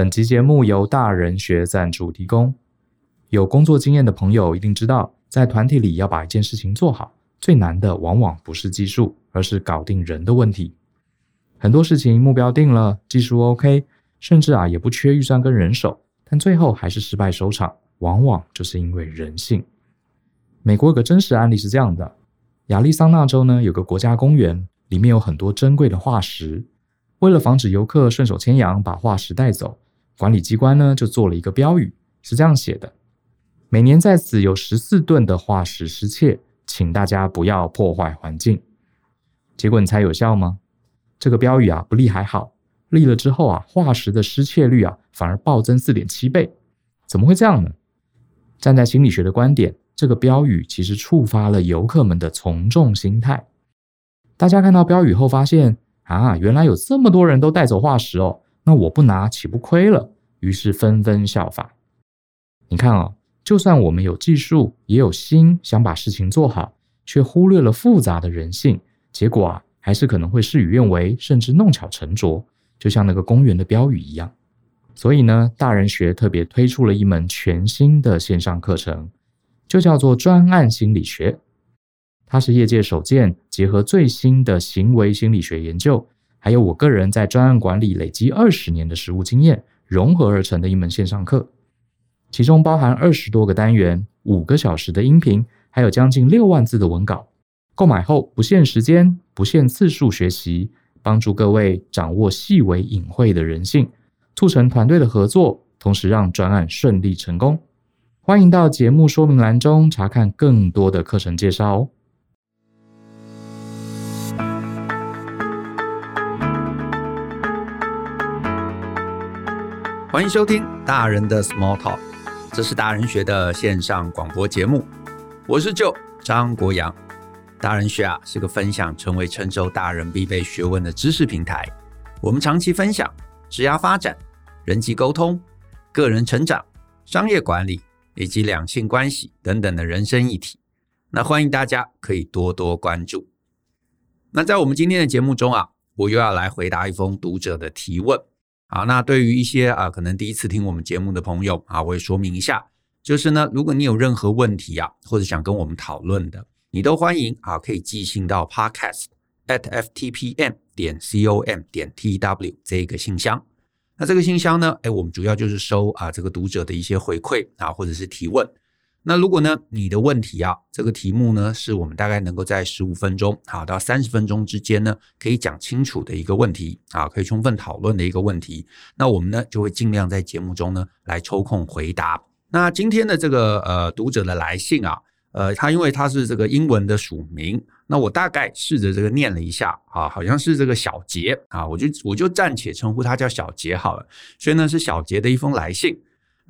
本集节目由大人学赞助提供。有工作经验的朋友一定知道，在团体里要把一件事情做好，最难的往往不是技术，而是搞定人的问题。很多事情目标定了，技术 OK，甚至啊也不缺预算跟人手，但最后还是失败收场，往往就是因为人性。美国有个真实案例是这样的：亚利桑那州呢有个国家公园，里面有很多珍贵的化石，为了防止游客顺手牵羊把化石带走，管理机关呢就做了一个标语，是这样写的。每年在此有十四吨的化石失窃，请大家不要破坏环境。结果你猜有效吗？这个标语啊不立还好，立了之后啊，化石的失窃率啊反而暴增四点七倍。怎么会这样呢？站在心理学的观点，这个标语其实触发了游客们的从众心态。大家看到标语后发现啊，原来有这么多人都带走化石哦，那我不拿岂不亏了？于是纷纷效法。你看啊、哦。就算我们有技术，也有心想把事情做好，却忽略了复杂的人性，结果啊，还是可能会事与愿违，甚至弄巧成拙，就像那个公园的标语一样。所以呢，大人学特别推出了一门全新的线上课程，就叫做专案心理学。它是业界首见，结合最新的行为心理学研究，还有我个人在专案管理累积二十年的实务经验，融合而成的一门线上课。其中包含二十多个单元、五个小时的音频，还有将近六万字的文稿。购买后不限时间、不限次数学习，帮助各位掌握细微隐晦的人性，促成团队的合作，同时让专案顺利成功。欢迎到节目说明栏中查看更多的课程介绍哦。欢迎收听大人的 Small Talk。这是大人学的线上广播节目，我是舅张国阳。大人学啊是个分享成为成熟大人必备学问的知识平台。我们长期分享职业发展、人际沟通、个人成长、商业管理以及两性关系等等的人生议题。那欢迎大家可以多多关注。那在我们今天的节目中啊，我又要来回答一封读者的提问。好，那对于一些啊，可能第一次听我们节目的朋友啊，我也说明一下，就是呢，如果你有任何问题啊，或者想跟我们讨论的，你都欢迎啊，可以寄信到 podcast at ftpm 点 com 点 tw 这个信箱。那这个信箱呢，哎，我们主要就是收啊这个读者的一些回馈啊，或者是提问。那如果呢，你的问题啊，这个题目呢，是我们大概能够在十五分钟好到三十分钟之间呢，可以讲清楚的一个问题啊，可以充分讨论的一个问题，那我们呢就会尽量在节目中呢来抽空回答。那今天的这个呃读者的来信啊，呃，他因为他是这个英文的署名，那我大概试着这个念了一下啊，好像是这个小杰啊，我就我就暂且称呼他叫小杰好了，所以呢是小杰的一封来信。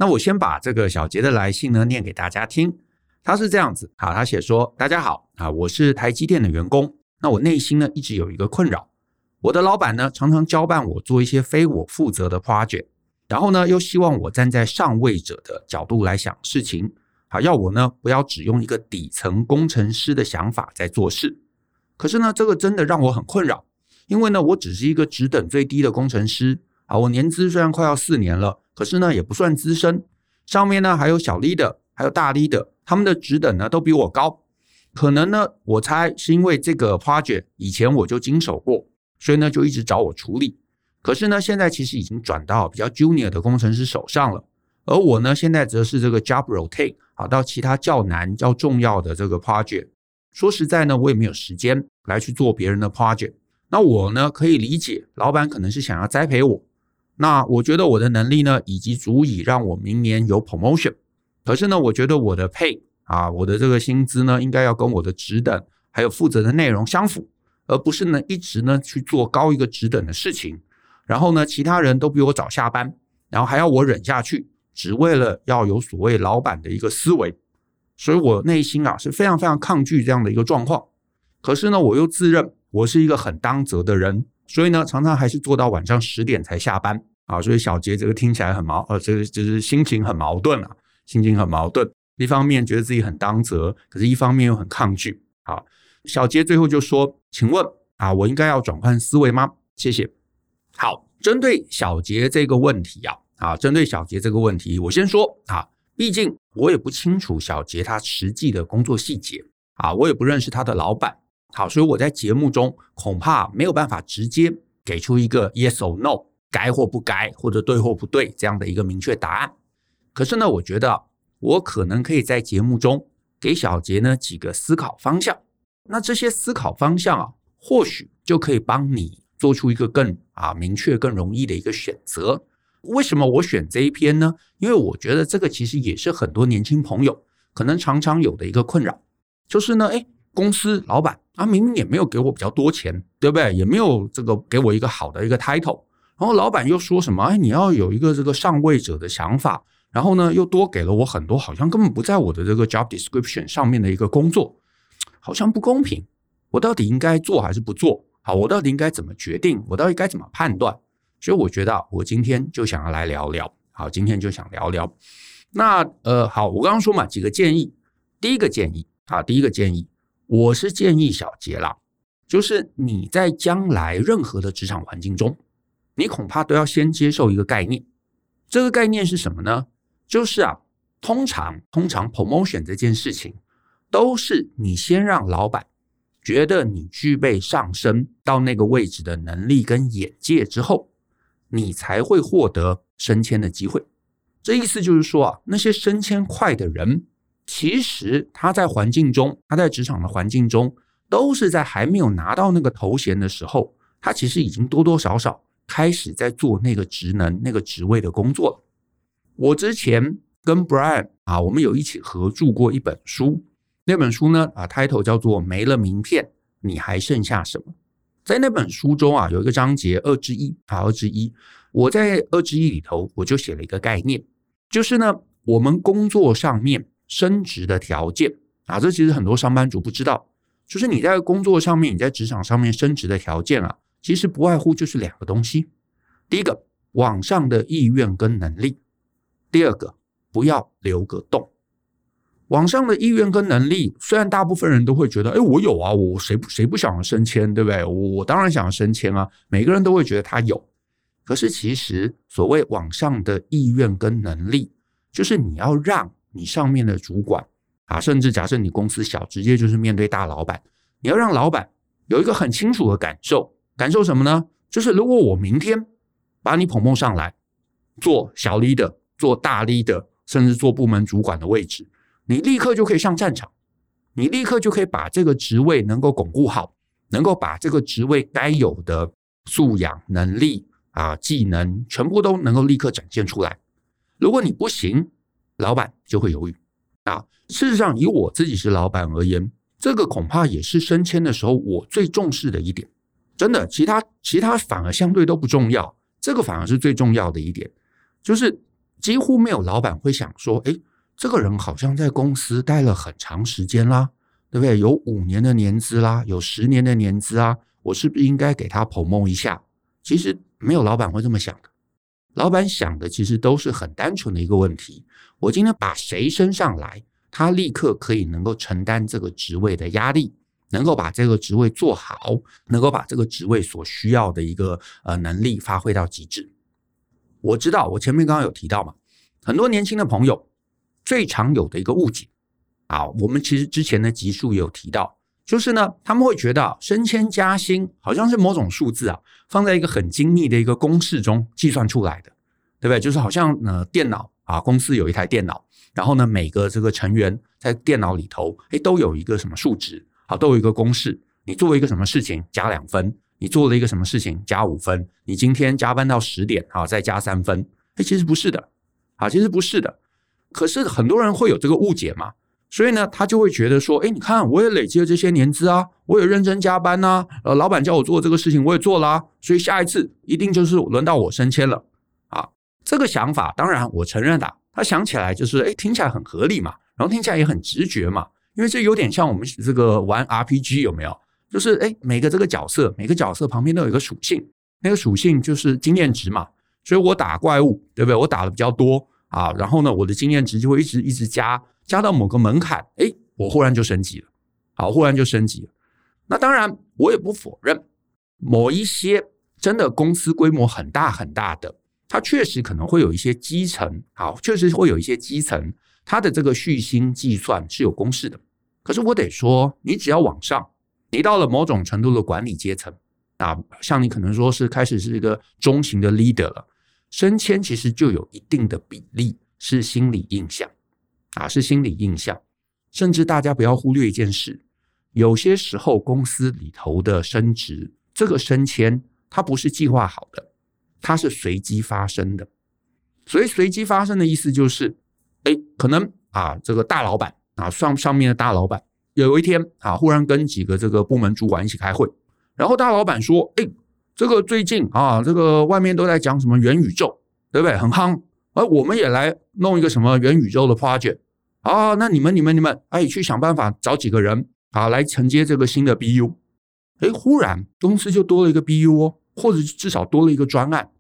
那我先把这个小杰的来信呢念给大家听。他是这样子啊，他写说：“大家好啊，我是台积电的员工。那我内心呢一直有一个困扰，我的老板呢常常交办我做一些非我负责的 project，然后呢又希望我站在上位者的角度来想事情，好要我呢不要只用一个底层工程师的想法在做事。可是呢，这个真的让我很困扰，因为呢我只是一个职等最低的工程师啊，我年资虽然快要四年了。”可是呢，也不算资深，上面呢还有小 leader，还有大 leader，他们的职等呢都比我高。可能呢，我猜是因为这个 project 以前我就经手过，所以呢就一直找我处理。可是呢，现在其实已经转到比较 junior 的工程师手上了，而我呢现在则是这个 job rotate 啊，到其他较难、较重要的这个 project。说实在呢，我也没有时间来去做别人的 project。那我呢可以理解，老板可能是想要栽培我。那我觉得我的能力呢，以及足以让我明年有 promotion。可是呢，我觉得我的 pay 啊，我的这个薪资呢，应该要跟我的职等还有负责的内容相符，而不是呢一直呢去做高一个职等的事情。然后呢，其他人都比我早下班，然后还要我忍下去，只为了要有所谓老板的一个思维。所以我内心啊是非常非常抗拒这样的一个状况。可是呢，我又自认我是一个很当责的人，所以呢，常常还是做到晚上十点才下班。啊，所以小杰这个听起来很矛，呃，这个就是心情很矛盾啊，心情很矛盾。一方面觉得自己很当责，可是一方面又很抗拒。好，小杰最后就说：“请问啊，我应该要转换思维吗？”谢谢。好，针对小杰这个问题啊，啊，针对小杰这个问题，我先说啊，毕竟我也不清楚小杰他实际的工作细节啊，我也不认识他的老板，好，所以我在节目中恐怕没有办法直接给出一个 yes or no，该或不该，或者对或不对这样的一个明确答案。可是呢，我觉得我可能可以在节目中给小杰呢几个思考方向，那这些思考方向啊，或许就可以帮你做出一个更啊明确、更容易的一个选择。为什么我选这一篇呢？因为我觉得这个其实也是很多年轻朋友可能常常有的一个困扰，就是呢，诶，公司老板啊，明明也没有给我比较多钱，对不对？也没有这个给我一个好的一个 title，然后老板又说什么，哎，你要有一个这个上位者的想法，然后呢，又多给了我很多好像根本不在我的这个 job description 上面的一个工作，好像不公平。我到底应该做还是不做？好，我到底应该怎么决定？我到底该怎么判断？所以我觉得，我今天就想要来聊聊。好，今天就想聊聊。那呃，好，我刚刚说嘛，几个建议。第一个建议啊，第一个建议，我是建议小杰啦，就是你在将来任何的职场环境中，你恐怕都要先接受一个概念。这个概念是什么呢？就是啊，通常通常 promotion 这件事情，都是你先让老板觉得你具备上升到那个位置的能力跟眼界之后。你才会获得升迁的机会。这意思就是说啊，那些升迁快的人，其实他在环境中，他在职场的环境中，都是在还没有拿到那个头衔的时候，他其实已经多多少少开始在做那个职能、那个职位的工作了。我之前跟 Brian 啊，我们有一起合著过一本书，那本书呢啊，title 叫做《没了名片，你还剩下什么》。在那本书中啊，有一个章节二之一啊，二之一。我在二之一里头，我就写了一个概念，就是呢，我们工作上面升职的条件啊，这其实很多上班族不知道，就是你在工作上面，你在职场上面升职的条件啊，其实不外乎就是两个东西：第一个，往上的意愿跟能力；第二个，不要留个洞。往上的意愿跟能力，虽然大部分人都会觉得，哎，我有啊，我谁谁不想升迁，对不对？我我当然想要升迁啊，每个人都会觉得他有。可是其实所谓往上的意愿跟能力，就是你要让你上面的主管啊，甚至假设你公司小，直接就是面对大老板，你要让老板有一个很清楚的感受，感受什么呢？就是如果我明天把你捧捧上来，做小 leader，做大 leader，甚至做部门主管的位置。你立刻就可以上战场，你立刻就可以把这个职位能够巩固好，能够把这个职位该有的素养、能力啊、技能全部都能够立刻展现出来。如果你不行，老板就会犹豫啊。事实上，以我自己是老板而言，这个恐怕也是升迁的时候我最重视的一点。真的，其他其他反而相对都不重要，这个反而是最重要的一点，就是几乎没有老板会想说，哎。这个人好像在公司待了很长时间啦，对不对？有五年的年资啦，有十年的年资啊，我是不是应该给他捧梦一下？其实没有老板会这么想的，老板想的其实都是很单纯的一个问题：我今天把谁升上来，他立刻可以能够承担这个职位的压力，能够把这个职位做好，能够把这个职位所需要的一个呃能力发挥到极致。我知道，我前面刚刚有提到嘛，很多年轻的朋友。最常有的一个误解啊，我们其实之前的集数有提到，就是呢，他们会觉得升迁加薪好像是某种数字啊，放在一个很精密的一个公式中计算出来的，对不对？就是好像呃，电脑啊，公司有一台电脑，然后呢，每个这个成员在电脑里头，哎，都有一个什么数值，好，都有一个公式。你做了一个什么事情加两分，你做了一个什么事情加五分，你今天加班到十点啊，再加三分。哎，其实不是的，啊，其实不是的。可是很多人会有这个误解嘛，所以呢，他就会觉得说，哎，你看，我也累积了这些年资啊，我也认真加班呐，呃，老板叫我做这个事情，我也做了啊，所以下一次一定就是轮到我升迁了啊。这个想法，当然我承认的，他想起来就是，哎，听起来很合理嘛，然后听起来也很直觉嘛，因为这有点像我们这个玩 RPG 有没有？就是哎，每个这个角色，每个角色旁边都有一个属性，那个属性就是经验值嘛，所以我打怪物，对不对？我打的比较多。啊，然后呢，我的经验值就会一直一直加，加到某个门槛，诶，我忽然就升级了，好，忽然就升级了。那当然，我也不否认，某一些真的公司规模很大很大的，它确实可能会有一些基层，好，确实会有一些基层，它的这个续薪计算是有公式的。可是我得说，你只要往上，你到了某种程度的管理阶层啊，像你可能说是开始是一个中型的 leader 了，升迁其实就有一定的比例是心理印象啊，是心理印象。甚至大家不要忽略一件事，有些时候公司里头的升职，这个升迁它不是计划好的，它是随机发生的。所以随机发生的意思就是，哎，可能啊，这个大老板啊，上上面的大老板有一天啊，忽然跟几个这个部门主管一起开会，然后大老板说，哎，这个最近啊，这个外面都在讲什么元宇宙，对不对？很夯，而我们也来弄一个什么元宇宙的 project。啊，那你们、你们、你们，哎，去想办法找几个人啊，来承接这个新的 BU。哎，忽然公司就多了一个 BU 哦，或者至少多了一个专案，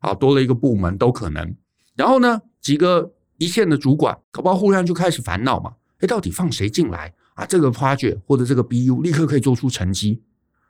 啊，多了一个部门都可能。然后呢，几个一线的主管，搞不好忽然就开始烦恼嘛。哎，到底放谁进来啊？这个 project 或者这个 BU 立刻可以做出成绩。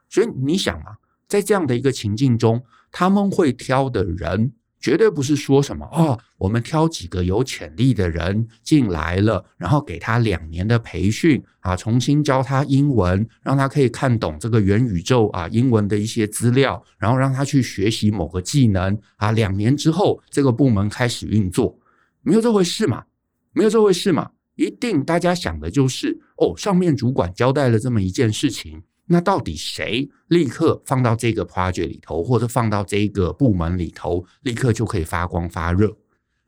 所以你想啊，在这样的一个情境中，他们会挑的人。绝对不是说什么哦，我们挑几个有潜力的人进来了，然后给他两年的培训啊，重新教他英文，让他可以看懂这个元宇宙啊英文的一些资料，然后让他去学习某个技能啊，两年之后这个部门开始运作，没有这回事嘛？没有这回事嘛？一定大家想的就是哦，上面主管交代了这么一件事情。那到底谁立刻放到这个 project 里头，或者放到这个部门里头，立刻就可以发光发热？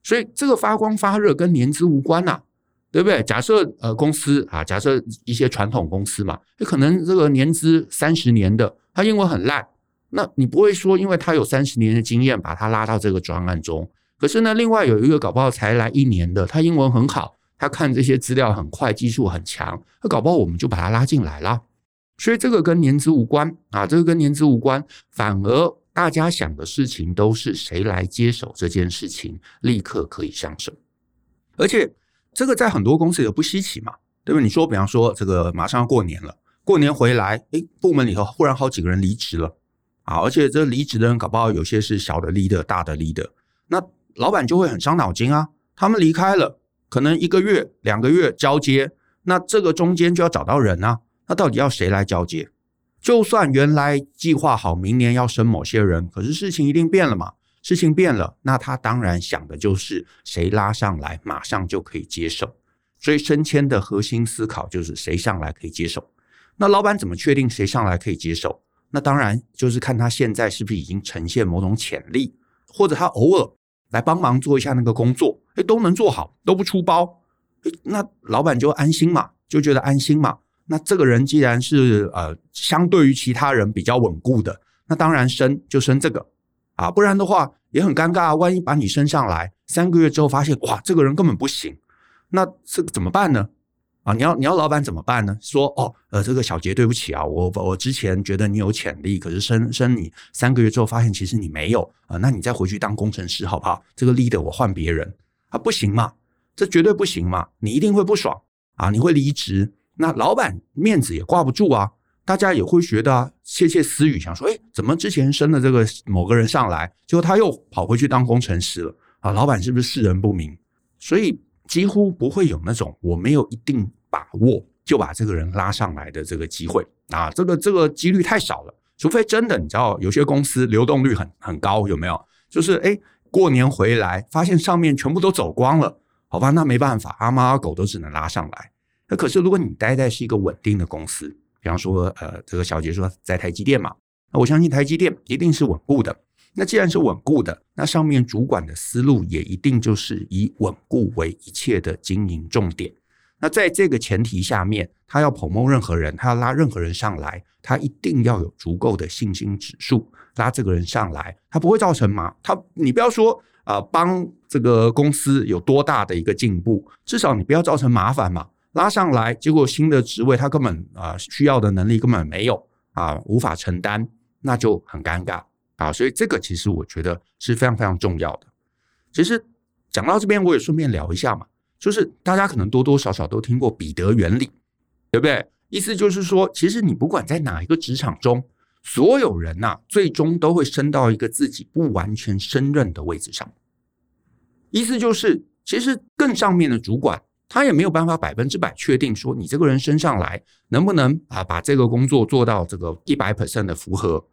所以这个发光发热跟年资无关呐、啊，对不对？假设呃公司啊，假设一些传统公司嘛，可能这个年资三十年的，他英文很烂，那你不会说因为他有三十年的经验，把他拉到这个专案中。可是呢，另外有一个搞不好才来一年的，他英文很好，他看这些资料很快，技术很强，那搞不好我们就把他拉进来了。所以这个跟年资无关啊，这个跟年资无关，反而大家想的事情都是谁来接手这件事情，立刻可以上手。而且这个在很多公司也不稀奇嘛，对不对？你说，比方说这个马上要过年了，过年回来，诶，部门里头忽然好几个人离职了啊，而且这离职的人搞不好有些是小的 leader，大的 leader，那老板就会很伤脑筋啊。他们离开了，可能一个月、两个月交接，那这个中间就要找到人啊。那到底要谁来交接？就算原来计划好明年要升某些人，可是事情一定变了嘛？事情变了，那他当然想的就是谁拉上来，马上就可以接手。所以升迁的核心思考就是谁上来可以接手。那老板怎么确定谁上来可以接手？那当然就是看他现在是不是已经呈现某种潜力，或者他偶尔来帮忙做一下那个工作，诶，都能做好，都不出包，诶，那老板就安心嘛，就觉得安心嘛。那这个人既然是呃相对于其他人比较稳固的，那当然升就升这个啊，不然的话也很尴尬。万一把你升上来，三个月之后发现哇，这个人根本不行，那这个怎么办呢？啊，你要你要老板怎么办呢？说哦，呃，这个小杰对不起啊，我我之前觉得你有潜力，可是升升你三个月之后发现其实你没有啊，那你再回去当工程师好不好？这个 leader 我换别人啊，不行嘛，这绝对不行嘛，你一定会不爽啊，你会离职。那老板面子也挂不住啊，大家也会觉得，窃窃私语，想说，哎，怎么之前升了这个某个人上来，结果他又跑回去当工程师了啊？老板是不是识人不明？所以几乎不会有那种我没有一定把握就把这个人拉上来的这个机会啊，这个这个几率太少了。除非真的，你知道有些公司流动率很很高，有没有？就是哎，过年回来发现上面全部都走光了，好吧，那没办法，阿猫阿狗都只能拉上来。那可是，如果你待在是一个稳定的公司，比方说，呃，这个小杰说在台积电嘛，那我相信台积电一定是稳固的。那既然是稳固的，那上面主管的思路也一定就是以稳固为一切的经营重点。那在这个前提下面，他要 promote 任何人，他要拉任何人上来，他一定要有足够的信心指数，拉这个人上来，他不会造成麻，他你不要说啊，呃，帮这个公司有多大的一个进步，至少你不要造成麻烦嘛。拉上来，结果新的职位他根本啊、需要的能力根本没有啊，无法承担，那就很尴尬啊。所以这个其实我觉得是非常非常重要的。其实讲到这边，我也顺便聊一下嘛，就是大家可能多多少少都听过彼得原理，对不对？意思就是说，其实你不管在哪一个职场中，所有人呐、最终都会升到一个自己不完全胜任的位置上。意思就是，其实更上面的主管，他也没有办法百分之百确定说你这个人升上来能不能啊把这个工作做到这个一百 percent 的符合。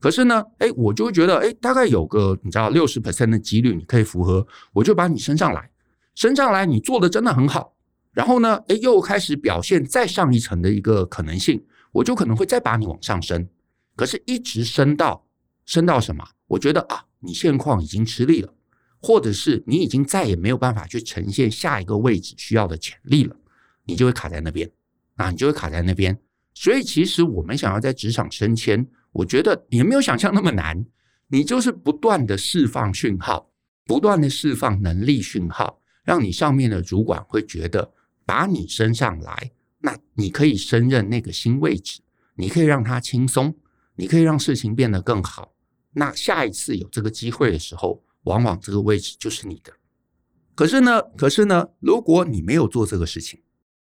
可是呢，哎，我就觉得，哎，大概有个你知道六十 percent 的几率你可以符合，我就把你升上来，升上来你做的真的很好。然后呢，哎，又开始表现再上一层的一个可能性，我就可能会再把你往上升。可是，一直升到升到什么？我觉得啊，你现况已经吃力了，或者是你已经再也没有办法去呈现下一个位置需要的潜力了，你就会卡在那边啊，你就会卡在那边。所以，其实我们想要在职场升迁，我觉得也没有想象那么难。你就是不断的释放讯号，不断的释放能力讯号，让你上面的主管会觉得把你升上来，那你可以升任那个新位置，你可以让他轻松。你可以让事情变得更好。那下一次有这个机会的时候，往往这个位置就是你的。可是呢，可是呢，如果你没有做这个事情，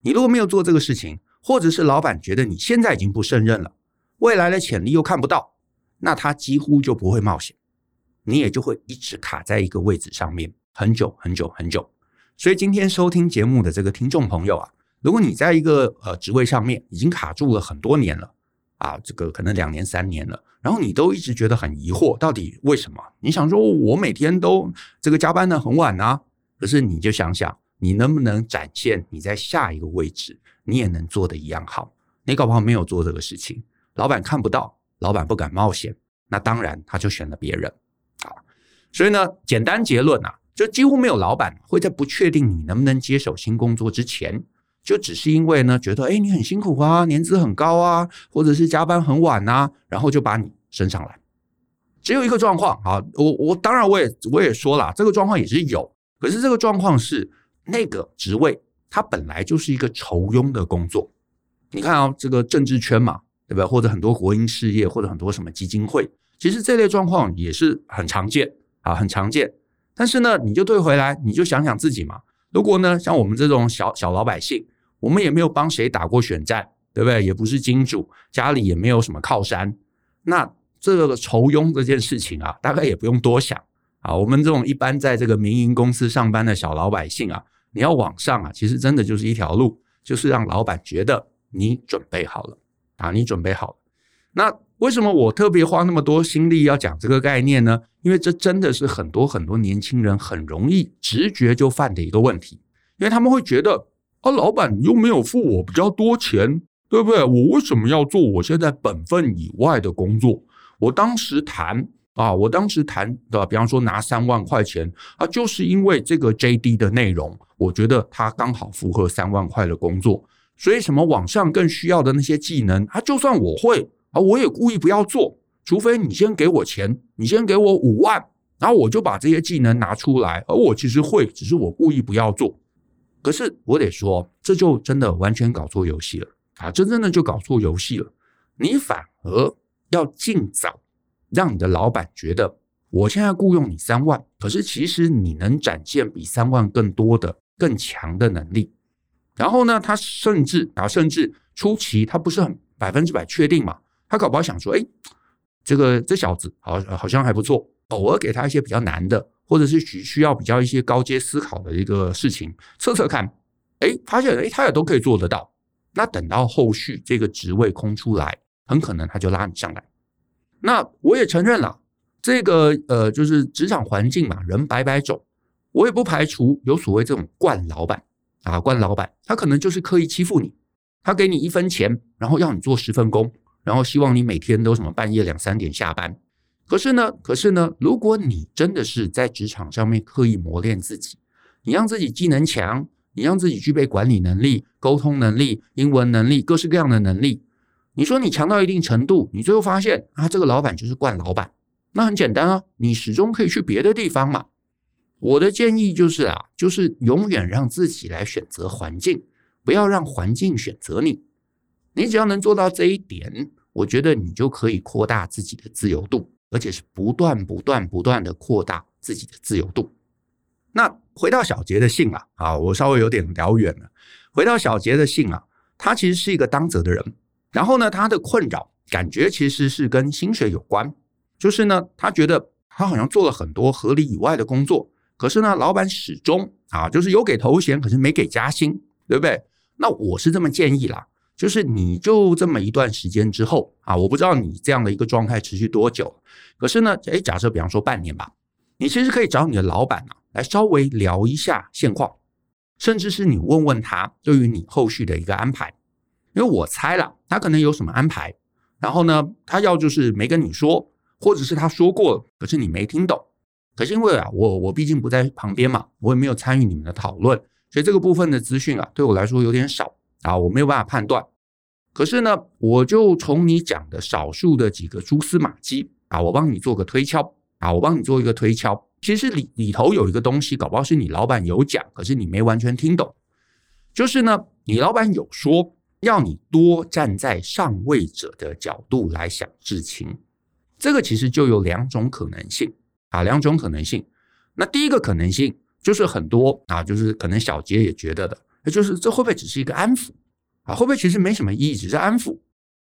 你如果没有做这个事情，或者是老板觉得你现在已经不胜任了，未来的潜力又看不到，那他几乎就不会冒险，你也就会一直卡在一个位置上面很久很久很久。所以今天收听节目的这个听众朋友啊，如果你在一个呃职位上面已经卡住了很多年了。啊，这个可能两年三年了，然后你都一直觉得很疑惑，到底为什么？你想说，我每天都这个加班的很晚啊，可是你就想想，你能不能展现你在下一个位置，你也能做的一样好？你搞不好没有做这个事情，老板看不到，老板不敢冒险，那当然他就选了别人啊。所以呢，简单结论啊，就几乎没有老板会在不确定你能不能接手新工作之前。就只是因为呢，觉得哎，你很辛苦啊，年资很高啊，或者是加班很晚呐，然后就把你升上来。只有一个状况啊，我我当然我也我也说了，这个状况也是有，可是这个状况是那个职位它本来就是一个酬庸的工作。你看啊，这个政治圈嘛，对吧？或者很多国营事业，或者很多什么基金会，其实这类状况也是很常见啊，很常见。但是呢，你就退回来，你就想想自己嘛。如果呢，像我们这种小小老百姓。我们也没有帮谁打过选战，对不对？也不是金主，家里也没有什么靠山。那这个酬庸这件事情啊，大概也不用多想啊。我们这种一般在这个民营公司上班的小老百姓啊，你要往上啊，其实真的就是一条路，就是让老板觉得你准备好了啊，你准备好了。那为什么我特别花那么多心力要讲这个概念呢？因为这真的是很多很多年轻人很容易直觉就犯的一个问题，因为他们会觉得。啊，老板又没有付我比较多钱，对不对？我为什么要做我现在本分以外的工作？我当时谈啊，我当时谈的，比方说拿三万块钱啊，就是因为这个 JD 的内容，我觉得它刚好符合三万块的工作，所以什么网上更需要的那些技能啊，就算我会啊，我也故意不要做，除非你先给我钱，你先给我五万，然后我就把这些技能拿出来，而我其实会，只是我故意不要做。可是我得说，这就真的完全搞错游戏了啊！真正的就搞错游戏了。你反而要尽早让你的老板觉得，我现在雇佣你三万，可是其实你能展现比三万更多的、更强的能力。然后呢，他甚至啊，甚至初期他不是很百分之百确定嘛，他搞不好想说，哎，这个这小子好好像还不错，偶尔给他一些比较难的。或者是需需要比较一些高阶思考的一个事情，测测看，哎，发现哎，他也都可以做得到。那等到后续这个职位空出来，很可能他就拉你上来。那我也承认了，这个呃，就是职场环境嘛，人百百种，我也不排除有所谓这种惯老板啊，惯老板，他可能就是刻意欺负你，他给你一分钱，然后要你做十分工，然后希望你每天都什么半夜两三点下班。可是呢，可是呢，如果你真的是在职场上面刻意磨练自己，你让自己技能强，你让自己具备管理能力、沟通能力、英文能力，各式各样的能力，你说你强到一定程度，你最后发现啊，这个老板就是惯老板，那很简单啊，你始终可以去别的地方嘛。我的建议就是啊，就是永远让自己来选择环境，不要让环境选择你。你只要能做到这一点，我觉得你就可以扩大自己的自由度。而且是不断、不断、不断的扩大自己的自由度。那回到小杰的信啊，啊，我稍微有点聊远了。回到小杰的信啊，他其实是一个当责的人。然后呢，他的困扰感觉其实是跟薪水有关，就是呢，他觉得他好像做了很多合理以外的工作，可是呢，老板始终啊，就是有给头衔，可是没给加薪，对不对？那我是这么建议啦，就是你就这么一段时间之后啊，我不知道你这样的一个状态持续多久，可是呢，诶，假设比方说半年吧，你其实可以找你的老板啊，来稍微聊一下现况，甚至是你问问他对于你后续的一个安排，因为我猜了，他可能有什么安排。然后呢，他要就是没跟你说，或者是他说过，可是你没听懂。可是因为啊，我我毕竟不在旁边嘛，我也没有参与你们的讨论，所以这个部分的资讯啊，对我来说有点少啊，我没有办法判断。可是呢，我就从你讲的少数的几个蛛丝马迹啊，我帮你做个推敲啊，我帮你做一个推敲。其实里里头有一个东西，搞不好是你老板有讲，可是你没完全听懂。就是呢，你老板有说。要你多站在上位者的角度来想事情，这个其实就有两种可能性啊，两种可能性。那第一个可能性就是很多啊，就是可能小杰也觉得的，就是这会不会只是一个安抚啊？会不会其实没什么意义，只是安抚？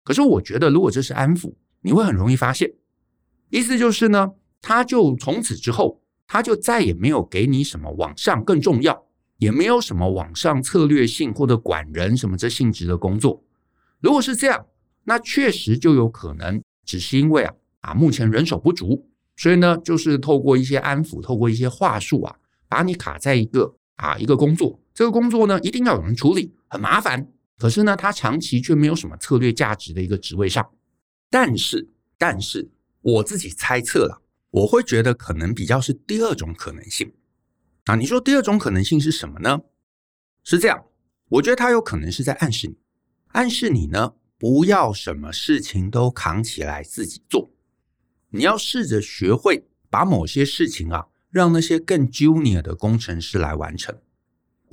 可是我觉得，如果这是安抚，你会很容易发现，意思就是呢，他就从此之后，他就再也没有给你什么往上更重要。也没有什么往上策略性或者管人什么这性质的工作。如果是这样，那确实就有可能只是因为啊啊目前人手不足，所以呢就是透过一些安抚，透过一些话术啊，把你卡在一个啊一个工作。这个工作呢一定要有人处理，很麻烦。可是呢，他长期却没有什么策略价值的一个职位上。但是，但是我自己猜测了，我会觉得可能比较是第二种可能性。啊，你说第二种可能性是什么呢？是这样，我觉得他有可能是在暗示你，暗示你呢，不要什么事情都扛起来自己做，你要试着学会把某些事情啊，让那些更 junior 的工程师来完成。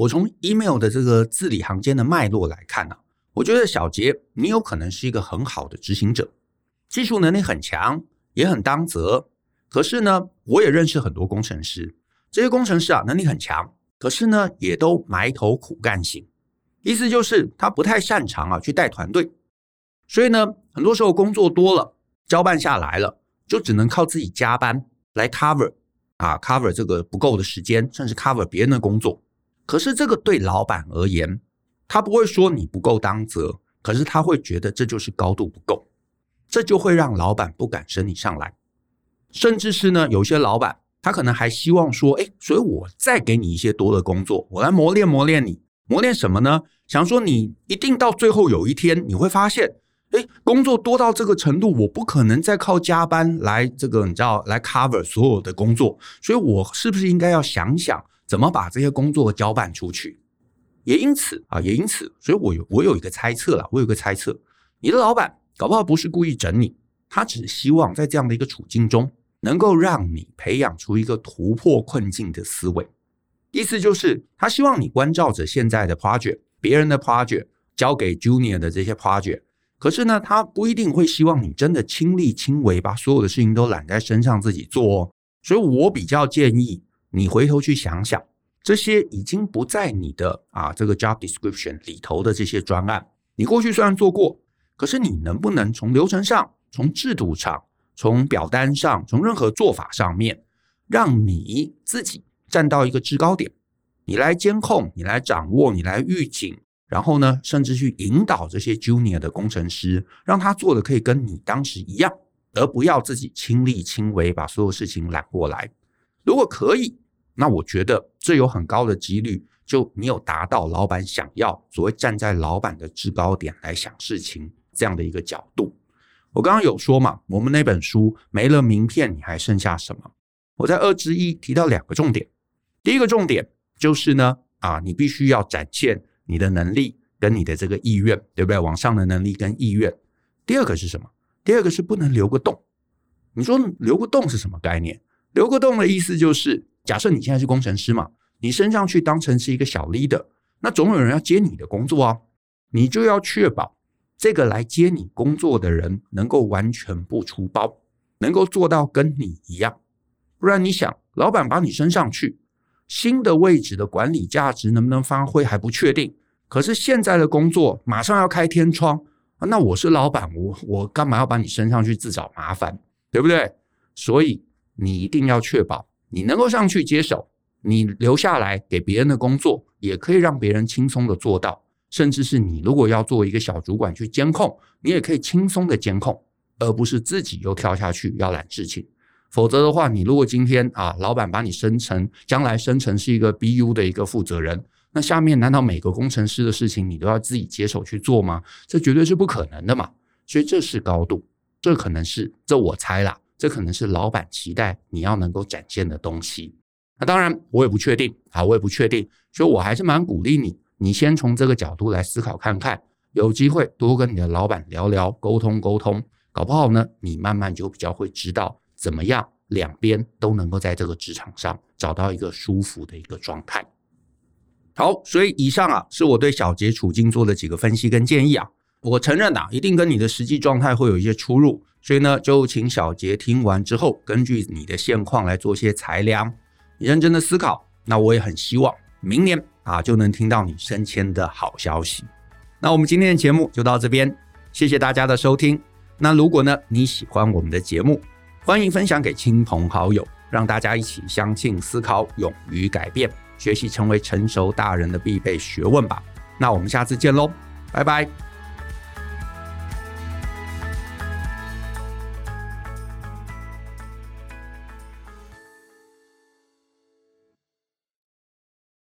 我从 email 的这个字里行间的脉络来看呢，我觉得小杰你有可能是一个很好的执行者，技术能力很强，也很当责。可是呢，我也认识很多工程师。这些工程师啊，能力很强，可是呢，也都埋头苦干型，意思就是他不太擅长啊去带团队，所以呢，很多时候工作多了，交办下来了，就只能靠自己加班来 cover 啊 cover 这个不够的时间，甚至 cover 别人的工作。可是这个对老板而言，他不会说你不够当责，可是他会觉得这就是高度不够，这就会让老板不敢升你上来，甚至是呢，有些老板。他可能还希望说，哎，所以我再给你一些多的工作，我来磨练磨练你，磨练什么呢？想说你一定到最后有一天你会发现，哎，工作多到这个程度，我不可能再靠加班来这个你知道来 cover 所有的工作，所以我是不是应该要想想怎么把这些工作交办出去？也因此啊，也因此，所以我有我有一个猜测了，我有一个猜测，你的老板搞不好不是故意整你，他只希望在这样的一个处境中。能够让你培养出一个突破困境的思维，意思就是他希望你关照着现在的 project，别人的 project 交给 junior 的这些 project，可是呢，他不一定会希望你真的亲力亲为把所有的事情都揽在身上自己做哦。所以我比较建议你回头去想想，这些已经不在你的啊这个 job description 里头的这些专案，你过去虽然做过，可是你能不能从流程上，从制度上，从表单上，从任何做法上面，让你自己站到一个制高点，你来监控，你来掌握，你来预警，然后呢，甚至去引导这些 junior 的工程师，让他做的可以跟你当时一样，而不要自己亲力亲为把所有事情揽过来。如果可以，那我觉得这有很高的几率，就你有达到老板想要所谓站在老板的制高点来想事情这样的一个角度。我刚刚有说嘛，我们那本书没了名片，你还剩下什么？我在二之一提到两个重点。第一个重点就是呢，啊，你必须要展现你的能力跟你的这个意愿，对不对？往上的能力跟意愿。第二个是什么？第二个是不能留个洞。你说留个洞是什么概念？留个洞的意思就是，假设你现在是工程师嘛，你升上去当成是一个小 leader，那总有人要接你的工作啊，你就要确保。这个来接你工作的人能够完全不出包，能够做到跟你一样，不然你想，老板把你升上去，新的位置的管理价值能不能发挥还不确定。可是现在的工作马上要开天窗那我是老板，我我干嘛要把你升上去自找麻烦，对不对？所以你一定要确保你能够上去接手，你留下来给别人的工作，也可以让别人轻松的做到。甚至是你如果要做一个小主管去监控，你也可以轻松的监控，而不是自己又跳下去要揽事情。否则的话，你如果今天啊，老板把你升成，将来升成是一个 BU 的一个负责人，那下面难道每个工程师的事情你都要自己接手去做吗？这绝对是不可能的嘛。所以这是高度，这可能是，这我猜啦，这可能是老板期待你要能够展现的东西。那当然，我也不确定啊，我也不确定，所以我还是蛮鼓励你。你先从这个角度来思考看看，有机会多跟你的老板聊聊，沟通沟通，搞不好呢，你慢慢就比较会知道怎么样两边都能够在这个职场上找到一个舒服的一个状态。好，所以以上啊是我对小杰处境做的几个分析跟建议啊，我承认啊，一定跟你的实际状态会有一些出入，所以呢，就请小杰听完之后，根据你的现况来做些裁量，认真的思考。那我也很希望明年。啊，就能听到你升迁的好消息。那我们今天的节目就到这边，谢谢大家的收听。那如果呢，你喜欢我们的节目，欢迎分享给亲朋好友，让大家一起相信、思考、勇于改变，学习成为成熟大人的必备学问吧。那我们下次见喽，拜拜。